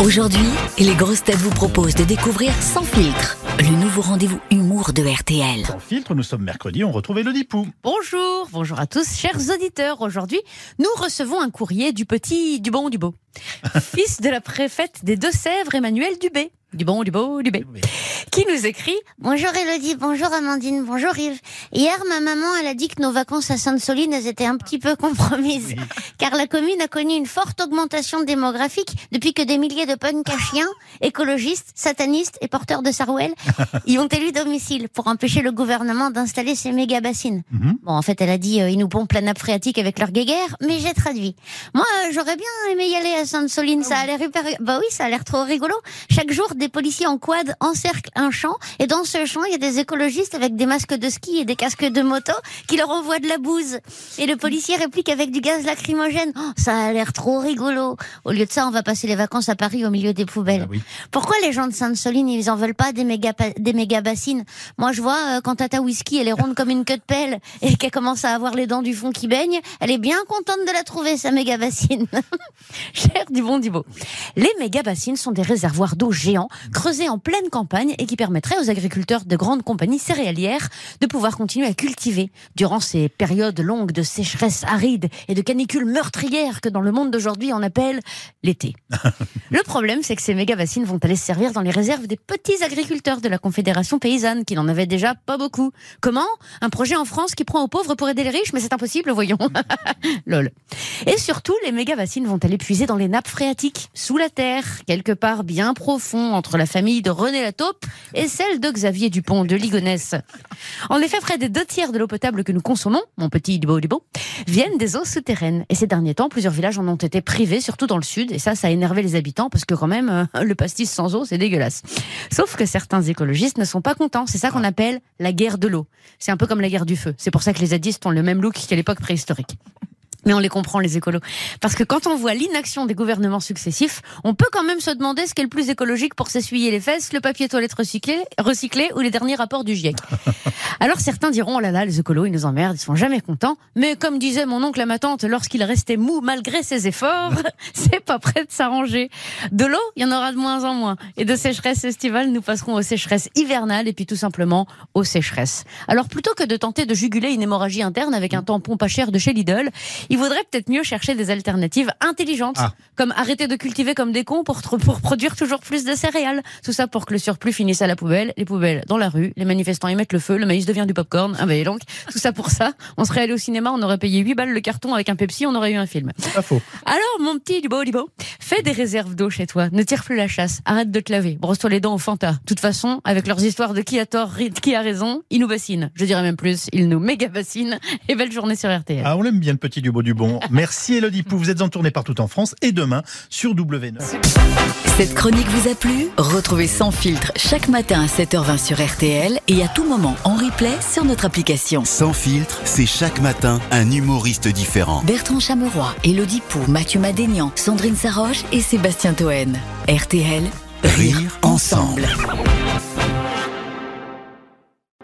Aujourd'hui, les grosses têtes vous proposent de découvrir Sans filtre, le nouveau rendez-vous humour de RTL. Sans filtre, nous sommes mercredi, on retrouve Elodie Pou. Bonjour, bonjour à tous, chers auditeurs. Aujourd'hui, nous recevons un courrier du petit du bon du beau, fils de la préfète des Deux-Sèvres, Emmanuel Dubé. Du bon, du beau, du bé. Qui nous écrit Bonjour Elodie, bonjour Amandine, bonjour Yves. Hier, ma maman, elle a dit que nos vacances à Sainte-Soline, elles étaient un petit peu compromises. Car la commune a connu une forte augmentation démographique depuis que des milliers de punks à chiens, écologistes, satanistes et porteurs de Sarwell y ont élu domicile pour empêcher le gouvernement d'installer ces méga bassines. Mhm. Bon, en fait, elle a dit, euh, ils nous pompent la nappe phréatique avec leur guéguerre, mais j'ai traduit. Moi, euh, j'aurais bien aimé y aller à Sainte-Soline, ça a l'air hyper... Bah oui, ça a l'air trop rigolo. Chaque jour, des policiers en quad encerclent un champ, et dans ce champ, il y a des écologistes avec des masques de ski et des casques de moto qui leur envoient de la bouse. Et le policier réplique avec du gaz lacrymogène. Oh, ça a l'air trop rigolo. Au lieu de ça, on va passer les vacances à Paris au milieu des poubelles. Ah oui. Pourquoi les gens de Sainte-Soline, ils en veulent pas des méga, des méga bassines? Moi, je vois, euh, quand Tata Whisky, elle est ronde comme une queue de pelle et qu'elle commence à avoir les dents du fond qui baignent, elle est bien contente de la trouver, sa méga bassine. Cher du bon du beau. Les méga bassines sont des réservoirs d'eau géants creusés en pleine campagne et qui permettraient aux agriculteurs de grandes compagnies céréalières de pouvoir continuer à cultiver durant ces périodes longues de sécheresse aride et de canicules meurtrières que dans le monde d'aujourd'hui on appelle l'été. Le problème, c'est que ces méga bassines vont aller se servir dans les réserves des petits agriculteurs de la Confédération paysanne qui n'en avaient déjà pas beaucoup. Comment? Un projet en France qui prend aux pauvres pour aider les riches, mais c'est impossible, voyons. Lol. Et surtout, les méga bassines vont aller puiser dans les nappes phréatiques, sous la terre, quelque part bien profond entre la famille de René Lataupe et celle de Xavier Dupont de Ligonnès. En effet, près des deux tiers de l'eau potable que nous consommons, mon petit Dubo Dubo, viennent des eaux souterraines. Et ces derniers temps, plusieurs villages en ont été privés, surtout dans le sud. Et ça, ça a énervé les habitants parce que quand même, euh, le pastis sans eau, c'est dégueulasse. Sauf que certains écologistes ne sont pas contents. C'est ça qu'on appelle la guerre de l'eau. C'est un peu comme la guerre du feu. C'est pour ça que les zadistes ont le même look qu'à l'époque préhistorique. Mais on les comprend, les écolos. Parce que quand on voit l'inaction des gouvernements successifs, on peut quand même se demander ce qui est le plus écologique pour s'essuyer les fesses, le papier toilette recyclé, recyclé ou les derniers rapports du GIEC. Alors certains diront, oh là là, les écolos, ils nous emmerdent, ils sont jamais contents. Mais comme disait mon oncle à ma tante, lorsqu'il restait mou malgré ses efforts, c'est pas prêt de s'arranger. De l'eau, il y en aura de moins en moins. Et de sécheresse estivale, nous passerons aux sécheresses hivernales et puis tout simplement aux sécheresses. Alors plutôt que de tenter de juguler une hémorragie interne avec un tampon pas cher de chez Lidl, il vaudrait peut-être mieux chercher des alternatives intelligentes, Ah. comme arrêter de cultiver comme des cons pour, pour produire toujours plus de céréales. Tout ça pour que le surplus finisse à la poubelle, les poubelles dans la rue, les manifestants y mettent le feu, le maïs devient du popcorn. Ah ben donc, tout ça pour ça. On serait allé au cinéma, on aurait payé 8 balles le carton avec un Pepsi, on aurait eu un film. Pas faux. Alors, mon petit du beau du beau, fais des réserves d'eau chez toi. Ne tire plus la chasse. Arrête de te laver. Brosse-toi les dents au Fanta. De toute façon, avec leurs histoires de qui a tort, qui a raison, ils nous bassinent. Je dirais même plus, ils nous méga bassinent. Et belle journée sur RTL. Ah, on l'aime bien le petit du beau du bon. Merci Elodie Pou, vous êtes en tournée partout en France et demain sur W9. Cette chronique vous a plu? Retrouvez Sans filtre chaque matin à 7h20 sur RTL et à tout moment en replay sur notre application. Sans filtre, c'est chaque matin un humoriste différent. Bertrand Chameroy, Elodie Pou, Mathieu Madénian, Sandrine Saroche et Sébastien Toen. RTL, rire Rire ensemble. ensemble.